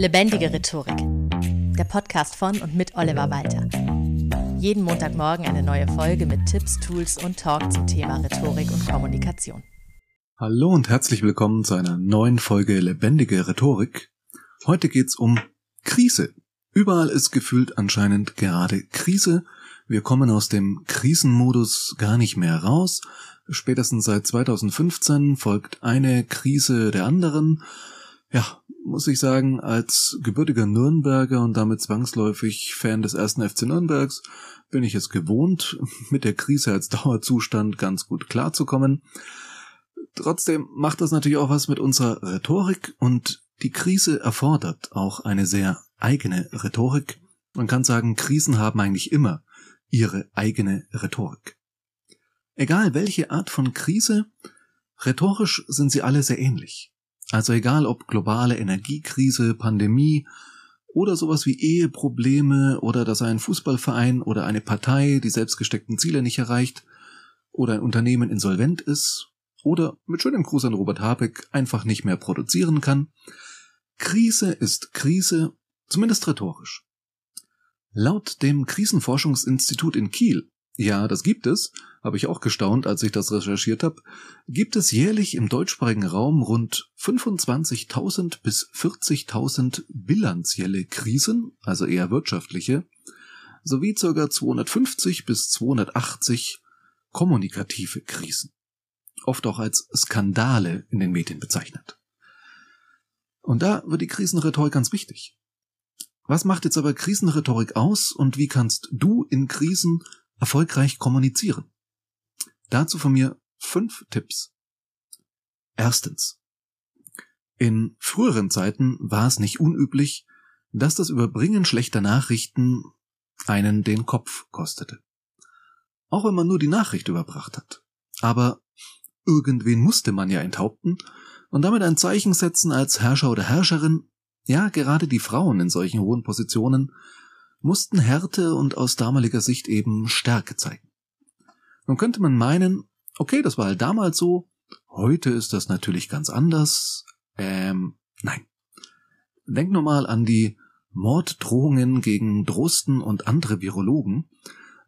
Lebendige Rhetorik. Der Podcast von und mit Oliver Walter. Jeden Montagmorgen eine neue Folge mit Tipps, Tools und Talk zum Thema Rhetorik und Kommunikation. Hallo und herzlich willkommen zu einer neuen Folge Lebendige Rhetorik. Heute geht's um Krise. Überall ist gefühlt anscheinend gerade Krise. Wir kommen aus dem Krisenmodus gar nicht mehr raus. Spätestens seit 2015 folgt eine Krise der anderen. Ja, muss ich sagen, als gebürtiger Nürnberger und damit zwangsläufig Fan des ersten FC Nürnbergs bin ich es gewohnt, mit der Krise als Dauerzustand ganz gut klarzukommen. Trotzdem macht das natürlich auch was mit unserer Rhetorik und die Krise erfordert auch eine sehr eigene Rhetorik. Man kann sagen, Krisen haben eigentlich immer ihre eigene Rhetorik. Egal welche Art von Krise, rhetorisch sind sie alle sehr ähnlich. Also egal ob globale Energiekrise, Pandemie oder sowas wie Eheprobleme oder dass ein Fußballverein oder eine Partei die selbstgesteckten Ziele nicht erreicht oder ein Unternehmen insolvent ist oder mit schönem Gruß an Robert Habeck einfach nicht mehr produzieren kann. Krise ist Krise, zumindest rhetorisch. Laut dem Krisenforschungsinstitut in Kiel ja, das gibt es, habe ich auch gestaunt, als ich das recherchiert habe, gibt es jährlich im deutschsprachigen Raum rund 25.000 bis 40.000 bilanzielle Krisen, also eher wirtschaftliche, sowie ca. 250 bis 280 kommunikative Krisen, oft auch als Skandale in den Medien bezeichnet. Und da wird die Krisenrhetorik ganz wichtig. Was macht jetzt aber Krisenrhetorik aus und wie kannst du in Krisen erfolgreich kommunizieren. Dazu von mir fünf Tipps. Erstens. In früheren Zeiten war es nicht unüblich, dass das Überbringen schlechter Nachrichten einen den Kopf kostete. Auch wenn man nur die Nachricht überbracht hat. Aber irgendwen musste man ja enthaupten und damit ein Zeichen setzen als Herrscher oder Herrscherin. Ja, gerade die Frauen in solchen hohen Positionen mussten Härte und aus damaliger Sicht eben Stärke zeigen. Nun könnte man meinen, okay, das war halt damals so, heute ist das natürlich ganz anders. Ähm, nein. Denk nur mal an die Morddrohungen gegen Drosten und andere Virologen,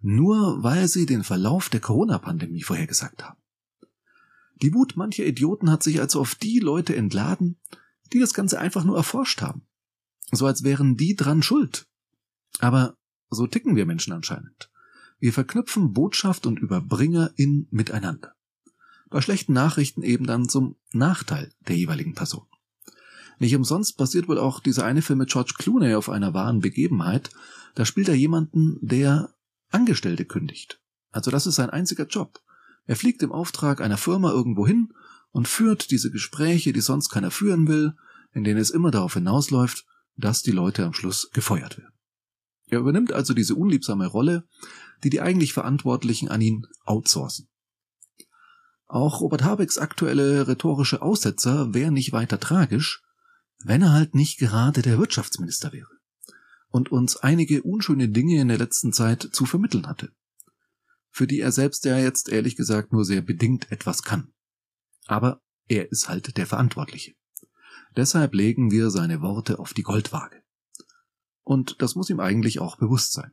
nur weil sie den Verlauf der Corona-Pandemie vorhergesagt haben. Die Wut mancher Idioten hat sich also auf die Leute entladen, die das Ganze einfach nur erforscht haben. So als wären die dran schuld, aber so ticken wir Menschen anscheinend. Wir verknüpfen Botschaft und Überbringer in miteinander. Bei schlechten Nachrichten eben dann zum Nachteil der jeweiligen Person. Nicht umsonst basiert wohl auch dieser eine Film mit George Clooney auf einer wahren Begebenheit. Da spielt er jemanden, der Angestellte kündigt. Also das ist sein einziger Job. Er fliegt im Auftrag einer Firma irgendwo hin und führt diese Gespräche, die sonst keiner führen will, in denen es immer darauf hinausläuft, dass die Leute am Schluss gefeuert werden. Er übernimmt also diese unliebsame Rolle, die die eigentlich Verantwortlichen an ihn outsourcen. Auch Robert Habecks aktuelle rhetorische Aussetzer wäre nicht weiter tragisch, wenn er halt nicht gerade der Wirtschaftsminister wäre und uns einige unschöne Dinge in der letzten Zeit zu vermitteln hatte, für die er selbst ja jetzt ehrlich gesagt nur sehr bedingt etwas kann. Aber er ist halt der Verantwortliche. Deshalb legen wir seine Worte auf die Goldwaage. Und das muss ihm eigentlich auch bewusst sein.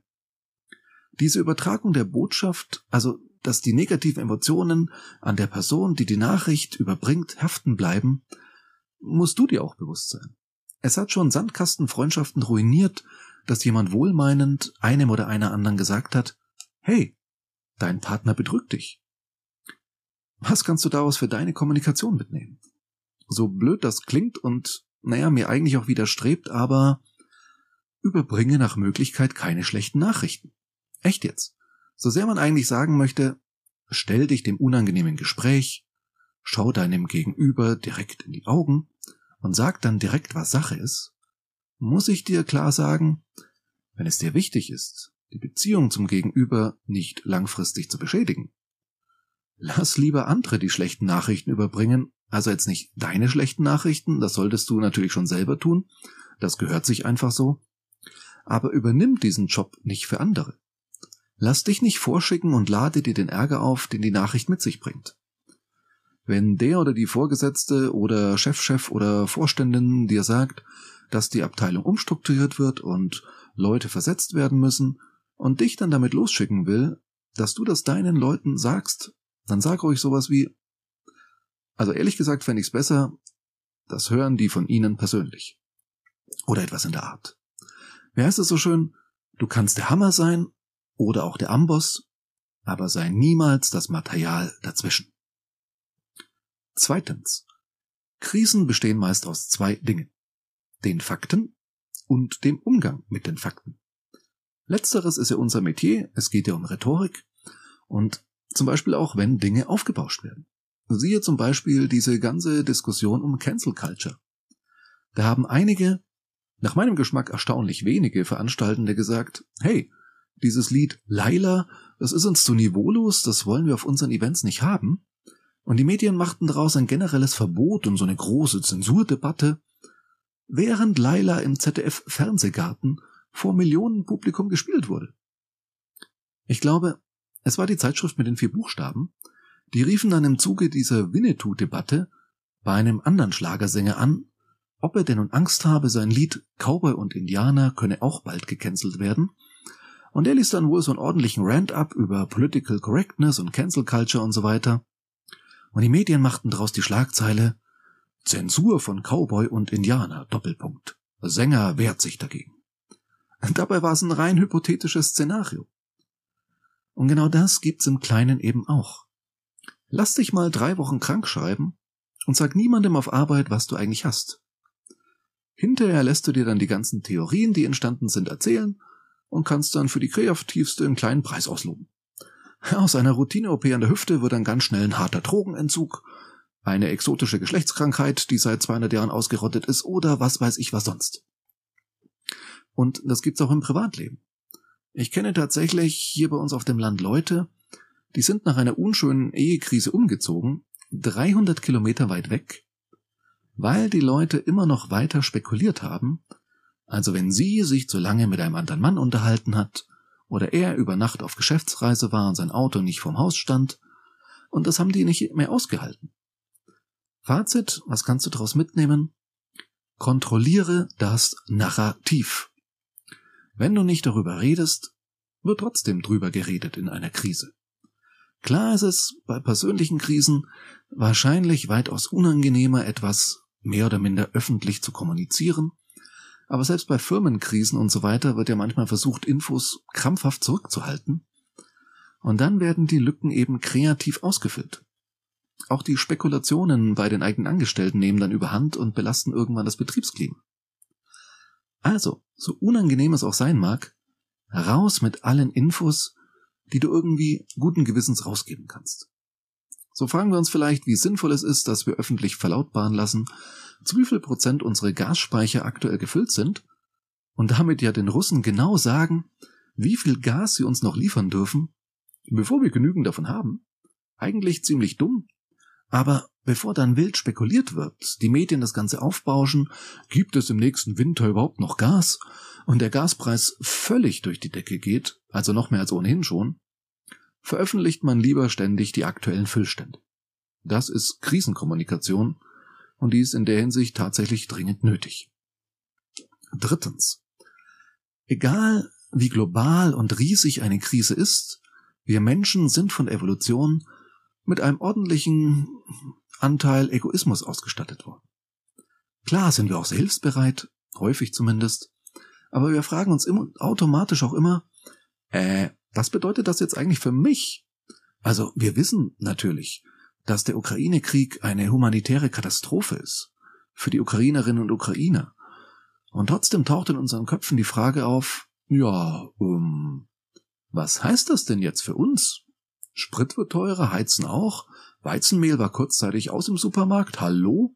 Diese Übertragung der Botschaft, also dass die negativen Emotionen an der Person, die die Nachricht überbringt, haften bleiben, musst du dir auch bewusst sein. Es hat schon Sandkastenfreundschaften ruiniert, dass jemand wohlmeinend einem oder einer anderen gesagt hat, hey, dein Partner betrügt dich. Was kannst du daraus für deine Kommunikation mitnehmen? So blöd das klingt und, naja, mir eigentlich auch widerstrebt, aber überbringe nach Möglichkeit keine schlechten Nachrichten. Echt jetzt. So sehr man eigentlich sagen möchte, stell dich dem unangenehmen Gespräch, schau deinem Gegenüber direkt in die Augen und sag dann direkt, was Sache ist, muss ich dir klar sagen, wenn es dir wichtig ist, die Beziehung zum Gegenüber nicht langfristig zu beschädigen, lass lieber andere die schlechten Nachrichten überbringen, also jetzt nicht deine schlechten Nachrichten, das solltest du natürlich schon selber tun, das gehört sich einfach so, aber übernimm diesen Job nicht für andere. Lass dich nicht vorschicken und lade dir den Ärger auf, den die Nachricht mit sich bringt. Wenn der oder die Vorgesetzte oder Chefchef -Chef oder Vorständin dir sagt, dass die Abteilung umstrukturiert wird und Leute versetzt werden müssen und dich dann damit losschicken will, dass du das deinen Leuten sagst, dann sag ruhig sowas wie, also ehrlich gesagt fände ich's besser, das hören die von ihnen persönlich. Oder etwas in der Art. Wer heißt es so schön? Du kannst der Hammer sein oder auch der Amboss, aber sei niemals das Material dazwischen. Zweitens. Krisen bestehen meist aus zwei Dingen. Den Fakten und dem Umgang mit den Fakten. Letzteres ist ja unser Metier, es geht ja um Rhetorik und zum Beispiel auch, wenn Dinge aufgebauscht werden. Siehe zum Beispiel diese ganze Diskussion um Cancel Culture. Da haben einige, nach meinem Geschmack erstaunlich wenige Veranstaltende gesagt, hey, dieses Lied Laila, das ist uns zu niveaulos, das wollen wir auf unseren Events nicht haben. Und die Medien machten daraus ein generelles Verbot und so eine große Zensurdebatte, während Laila im ZDF Fernsehgarten vor Millionen Publikum gespielt wurde. Ich glaube, es war die Zeitschrift mit den vier Buchstaben, die riefen dann im Zuge dieser Winnetou-Debatte bei einem anderen Schlagersänger an, ob er denn nun Angst habe, sein Lied Cowboy und Indianer könne auch bald gecancelt werden. Und er ließ dann wohl so einen ordentlichen Rant ab über Political Correctness und Cancel Culture und so weiter. Und die Medien machten daraus die Schlagzeile Zensur von Cowboy und Indianer, Doppelpunkt. Sänger wehrt sich dagegen. Dabei war es ein rein hypothetisches Szenario. Und genau das gibt's im Kleinen eben auch. Lass dich mal drei Wochen krank schreiben und sag niemandem auf Arbeit, was du eigentlich hast. Hinterher lässt du dir dann die ganzen Theorien, die entstanden sind, erzählen und kannst dann für die kreativste einen kleinen Preis ausloben. Aus einer Routine-OP an der Hüfte wird dann ganz schnell ein harter Drogenentzug, eine exotische Geschlechtskrankheit, die seit 200 Jahren ausgerottet ist oder was weiß ich was sonst. Und das gibt's auch im Privatleben. Ich kenne tatsächlich hier bei uns auf dem Land Leute, die sind nach einer unschönen Ehekrise umgezogen, 300 Kilometer weit weg, weil die Leute immer noch weiter spekuliert haben, also wenn sie sich zu lange mit einem anderen Mann unterhalten hat, oder er über Nacht auf Geschäftsreise war und sein Auto nicht vorm Haus stand, und das haben die nicht mehr ausgehalten. Fazit, was kannst du daraus mitnehmen? Kontrolliere das Narrativ. Wenn du nicht darüber redest, wird trotzdem drüber geredet in einer Krise. Klar ist es bei persönlichen Krisen wahrscheinlich weitaus unangenehmer, etwas mehr oder minder öffentlich zu kommunizieren, aber selbst bei Firmenkrisen und so weiter wird ja manchmal versucht, Infos krampfhaft zurückzuhalten, und dann werden die Lücken eben kreativ ausgefüllt. Auch die Spekulationen bei den eigenen Angestellten nehmen dann überhand und belasten irgendwann das Betriebsklima. Also, so unangenehm es auch sein mag, raus mit allen Infos, die du irgendwie guten Gewissens rausgeben kannst. So fragen wir uns vielleicht, wie sinnvoll es ist, dass wir öffentlich verlautbaren lassen, zu wie viel Prozent unsere Gasspeicher aktuell gefüllt sind und damit ja den Russen genau sagen, wie viel Gas sie uns noch liefern dürfen, bevor wir genügend davon haben. Eigentlich ziemlich dumm, aber bevor dann wild spekuliert wird, die Medien das Ganze aufbauschen, gibt es im nächsten Winter überhaupt noch Gas? Und der Gaspreis völlig durch die Decke geht, also noch mehr als ohnehin schon, veröffentlicht man lieber ständig die aktuellen Füllstände. Das ist Krisenkommunikation und die ist in der Hinsicht tatsächlich dringend nötig. Drittens. Egal wie global und riesig eine Krise ist, wir Menschen sind von Evolution mit einem ordentlichen Anteil Egoismus ausgestattet worden. Klar sind wir auch hilfsbereit, häufig zumindest, aber wir fragen uns immer, automatisch auch immer, äh, was bedeutet das jetzt eigentlich für mich? Also wir wissen natürlich, dass der Ukraine-Krieg eine humanitäre Katastrophe ist für die Ukrainerinnen und Ukrainer. Und trotzdem taucht in unseren Köpfen die Frage auf, ja, um, was heißt das denn jetzt für uns? Sprit wird teurer, Heizen auch, Weizenmehl war kurzzeitig aus im Supermarkt, hallo?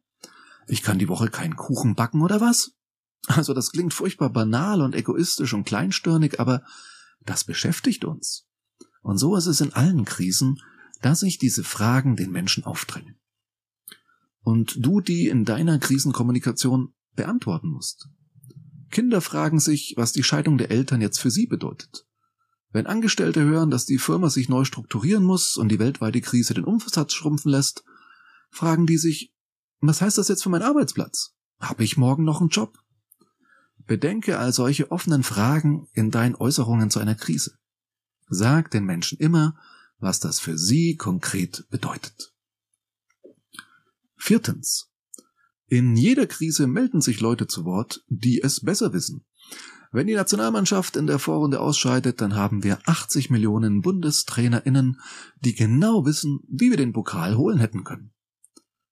Ich kann die Woche keinen Kuchen backen oder was? Also das klingt furchtbar banal und egoistisch und kleinstirnig, aber das beschäftigt uns. Und so ist es in allen Krisen, dass sich diese Fragen den Menschen aufdrängen. Und du die in deiner Krisenkommunikation beantworten musst. Kinder fragen sich, was die Scheidung der Eltern jetzt für sie bedeutet. Wenn Angestellte hören, dass die Firma sich neu strukturieren muss und die weltweite Krise den Umsatz schrumpfen lässt, fragen die sich, was heißt das jetzt für meinen Arbeitsplatz? Habe ich morgen noch einen Job? Bedenke all solche offenen Fragen in deinen Äußerungen zu einer Krise. Sag den Menschen immer, was das für sie konkret bedeutet. Viertens. In jeder Krise melden sich Leute zu Wort, die es besser wissen. Wenn die Nationalmannschaft in der Vorrunde ausscheidet, dann haben wir 80 Millionen BundestrainerInnen, die genau wissen, wie wir den Pokal holen hätten können.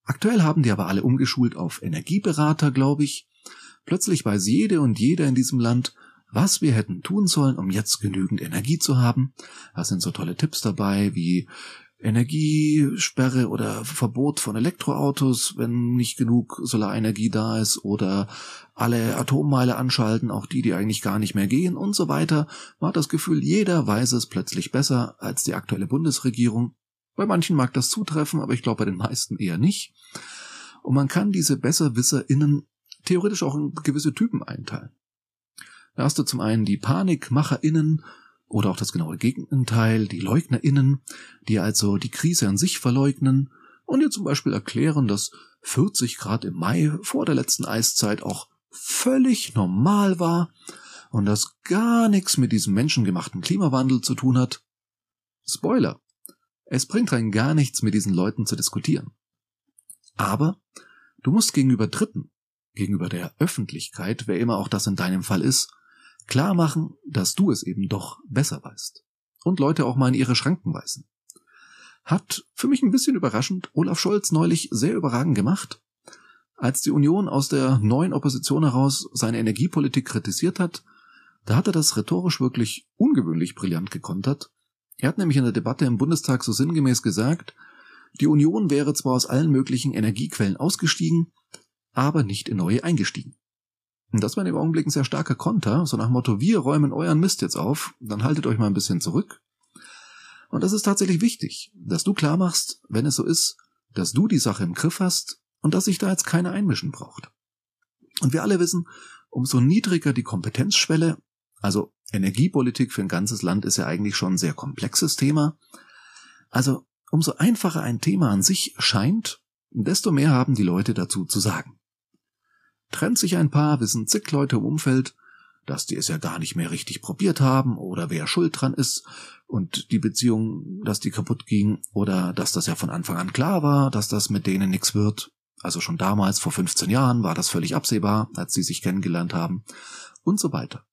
Aktuell haben die aber alle umgeschult auf Energieberater, glaube ich. Plötzlich weiß jede und jeder in diesem Land, was wir hätten tun sollen, um jetzt genügend Energie zu haben. Da sind so tolle Tipps dabei wie Energiesperre oder Verbot von Elektroautos, wenn nicht genug Solarenergie da ist oder alle Atommeile anschalten, auch die, die eigentlich gar nicht mehr gehen und so weiter. Man hat das Gefühl, jeder weiß es plötzlich besser als die aktuelle Bundesregierung. Bei manchen mag das zutreffen, aber ich glaube bei den meisten eher nicht. Und man kann diese BesserwisserInnen theoretisch auch in gewisse Typen einteilen. Da hast du zum einen die PanikmacherInnen oder auch das genaue Gegenteil, die LeugnerInnen, die also die Krise an sich verleugnen und dir zum Beispiel erklären, dass 40 Grad im Mai vor der letzten Eiszeit auch völlig normal war und das gar nichts mit diesem menschengemachten Klimawandel zu tun hat. Spoiler. Es bringt rein gar nichts, mit diesen Leuten zu diskutieren. Aber du musst gegenüber Dritten, gegenüber der Öffentlichkeit, wer immer auch das in deinem Fall ist, klar machen, dass du es eben doch besser weißt. Und Leute auch mal in ihre Schranken weisen. Hat für mich ein bisschen überraschend Olaf Scholz neulich sehr überragend gemacht. Als die Union aus der neuen Opposition heraus seine Energiepolitik kritisiert hat, da hat er das rhetorisch wirklich ungewöhnlich brillant gekontert. Er hat nämlich in der Debatte im Bundestag so sinngemäß gesagt, die Union wäre zwar aus allen möglichen Energiequellen ausgestiegen, aber nicht in neue eingestiegen. Und das war im Augenblick ein sehr starker Konter, so nach Motto, wir räumen euren Mist jetzt auf, dann haltet euch mal ein bisschen zurück. Und das ist tatsächlich wichtig, dass du klar machst, wenn es so ist, dass du die Sache im Griff hast und dass sich da jetzt keine einmischen braucht. Und wir alle wissen, umso niedriger die Kompetenzschwelle, also Energiepolitik für ein ganzes Land ist ja eigentlich schon ein sehr komplexes Thema, also umso einfacher ein Thema an sich scheint, desto mehr haben die Leute dazu zu sagen. Trennt sich ein Paar, wissen zig Leute im Umfeld, dass die es ja gar nicht mehr richtig probiert haben oder wer schuld dran ist und die Beziehung, dass die kaputt ging oder dass das ja von Anfang an klar war, dass das mit denen nichts wird. Also schon damals, vor 15 Jahren, war das völlig absehbar, als sie sich kennengelernt haben und so weiter.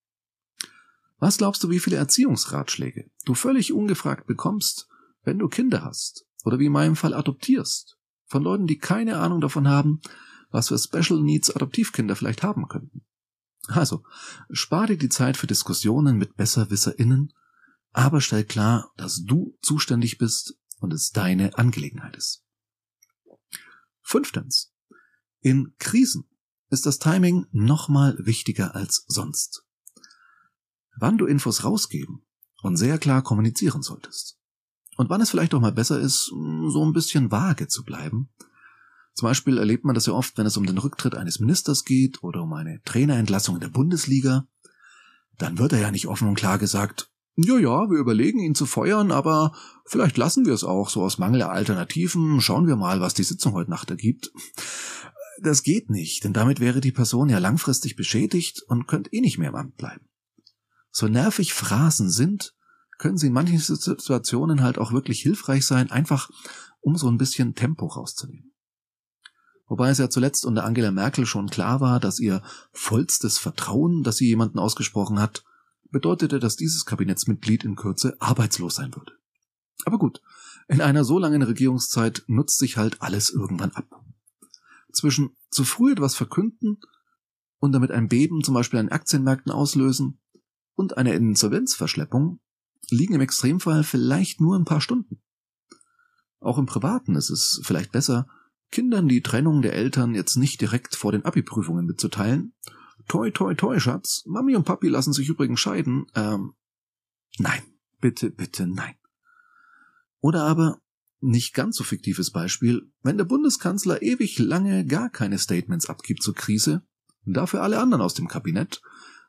Was glaubst du, wie viele Erziehungsratschläge du völlig ungefragt bekommst, wenn du Kinder hast oder wie in meinem Fall adoptierst, von Leuten, die keine Ahnung davon haben, was für Special Needs Adoptivkinder vielleicht haben könnten. Also, spar dir die Zeit für Diskussionen mit BesserwisserInnen, aber stell klar, dass du zuständig bist und es deine Angelegenheit ist. Fünftens. In Krisen ist das Timing nochmal wichtiger als sonst. Wann du Infos rausgeben und sehr klar kommunizieren solltest. Und wann es vielleicht auch mal besser ist, so ein bisschen vage zu bleiben zum Beispiel erlebt man das ja oft, wenn es um den Rücktritt eines Ministers geht oder um eine Trainerentlassung in der Bundesliga. Dann wird er ja nicht offen und klar gesagt, ja, ja, wir überlegen ihn zu feuern, aber vielleicht lassen wir es auch so aus Mangel der Alternativen. Schauen wir mal, was die Sitzung heute Nacht ergibt. Das geht nicht, denn damit wäre die Person ja langfristig beschädigt und könnte eh nicht mehr im Amt bleiben. So nervig Phrasen sind, können sie in manchen Situationen halt auch wirklich hilfreich sein, einfach um so ein bisschen Tempo rauszunehmen. Wobei es ja zuletzt unter Angela Merkel schon klar war, dass ihr vollstes Vertrauen, das sie jemanden ausgesprochen hat, bedeutete, dass dieses Kabinettsmitglied in Kürze arbeitslos sein würde. Aber gut, in einer so langen Regierungszeit nutzt sich halt alles irgendwann ab. Zwischen zu früh etwas verkünden und damit ein Beben zum Beispiel an Aktienmärkten auslösen und eine Insolvenzverschleppung liegen im Extremfall vielleicht nur ein paar Stunden. Auch im Privaten ist es vielleicht besser, Kindern die Trennung der Eltern jetzt nicht direkt vor den Abi-Prüfungen mitzuteilen. Toi, toi, toi, Schatz. Mami und Papi lassen sich übrigens scheiden. Ähm, nein. Bitte, bitte, nein. Oder aber, nicht ganz so fiktives Beispiel, wenn der Bundeskanzler ewig lange gar keine Statements abgibt zur Krise, dafür alle anderen aus dem Kabinett.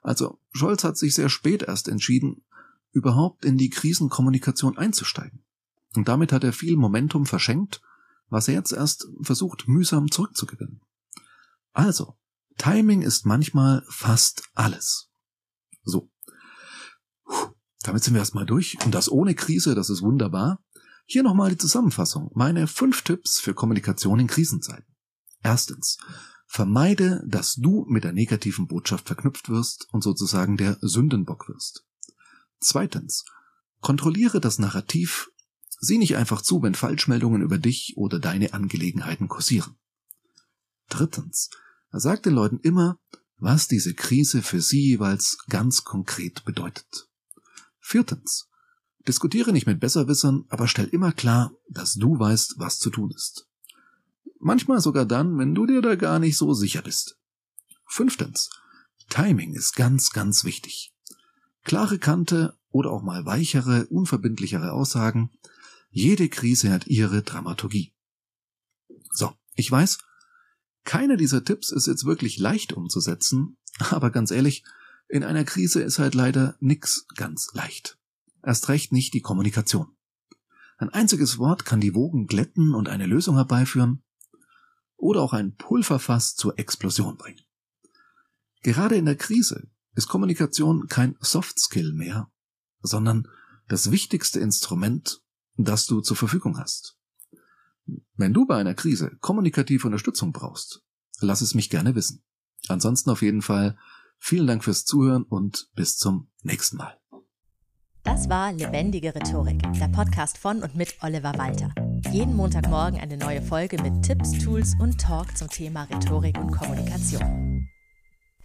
Also, Scholz hat sich sehr spät erst entschieden, überhaupt in die Krisenkommunikation einzusteigen. Und damit hat er viel Momentum verschenkt was er jetzt erst versucht mühsam zurückzugewinnen. Also, Timing ist manchmal fast alles. So. Damit sind wir erstmal durch. Und das ohne Krise, das ist wunderbar. Hier nochmal die Zusammenfassung. Meine fünf Tipps für Kommunikation in Krisenzeiten. Erstens. Vermeide, dass du mit der negativen Botschaft verknüpft wirst und sozusagen der Sündenbock wirst. Zweitens. Kontrolliere das Narrativ. Sieh nicht einfach zu, wenn Falschmeldungen über dich oder deine Angelegenheiten kursieren. Drittens. Sag den Leuten immer, was diese Krise für sie jeweils ganz konkret bedeutet. Viertens. Diskutiere nicht mit Besserwissern, aber stell immer klar, dass du weißt, was zu tun ist. Manchmal sogar dann, wenn du dir da gar nicht so sicher bist. Fünftens. Timing ist ganz, ganz wichtig. Klare Kante oder auch mal weichere, unverbindlichere Aussagen. Jede Krise hat ihre Dramaturgie. So, ich weiß, keiner dieser Tipps ist jetzt wirklich leicht umzusetzen, aber ganz ehrlich, in einer Krise ist halt leider nix ganz leicht. Erst recht nicht die Kommunikation. Ein einziges Wort kann die Wogen glätten und eine Lösung herbeiführen, oder auch ein Pulverfass zur Explosion bringen. Gerade in der Krise ist Kommunikation kein Soft Skill mehr, sondern das wichtigste Instrument, das du zur Verfügung hast. Wenn du bei einer Krise kommunikative Unterstützung brauchst, lass es mich gerne wissen. Ansonsten auf jeden Fall vielen Dank fürs Zuhören und bis zum nächsten Mal. Das war Lebendige Rhetorik, der Podcast von und mit Oliver Walter. Jeden Montagmorgen eine neue Folge mit Tipps, Tools und Talk zum Thema Rhetorik und Kommunikation.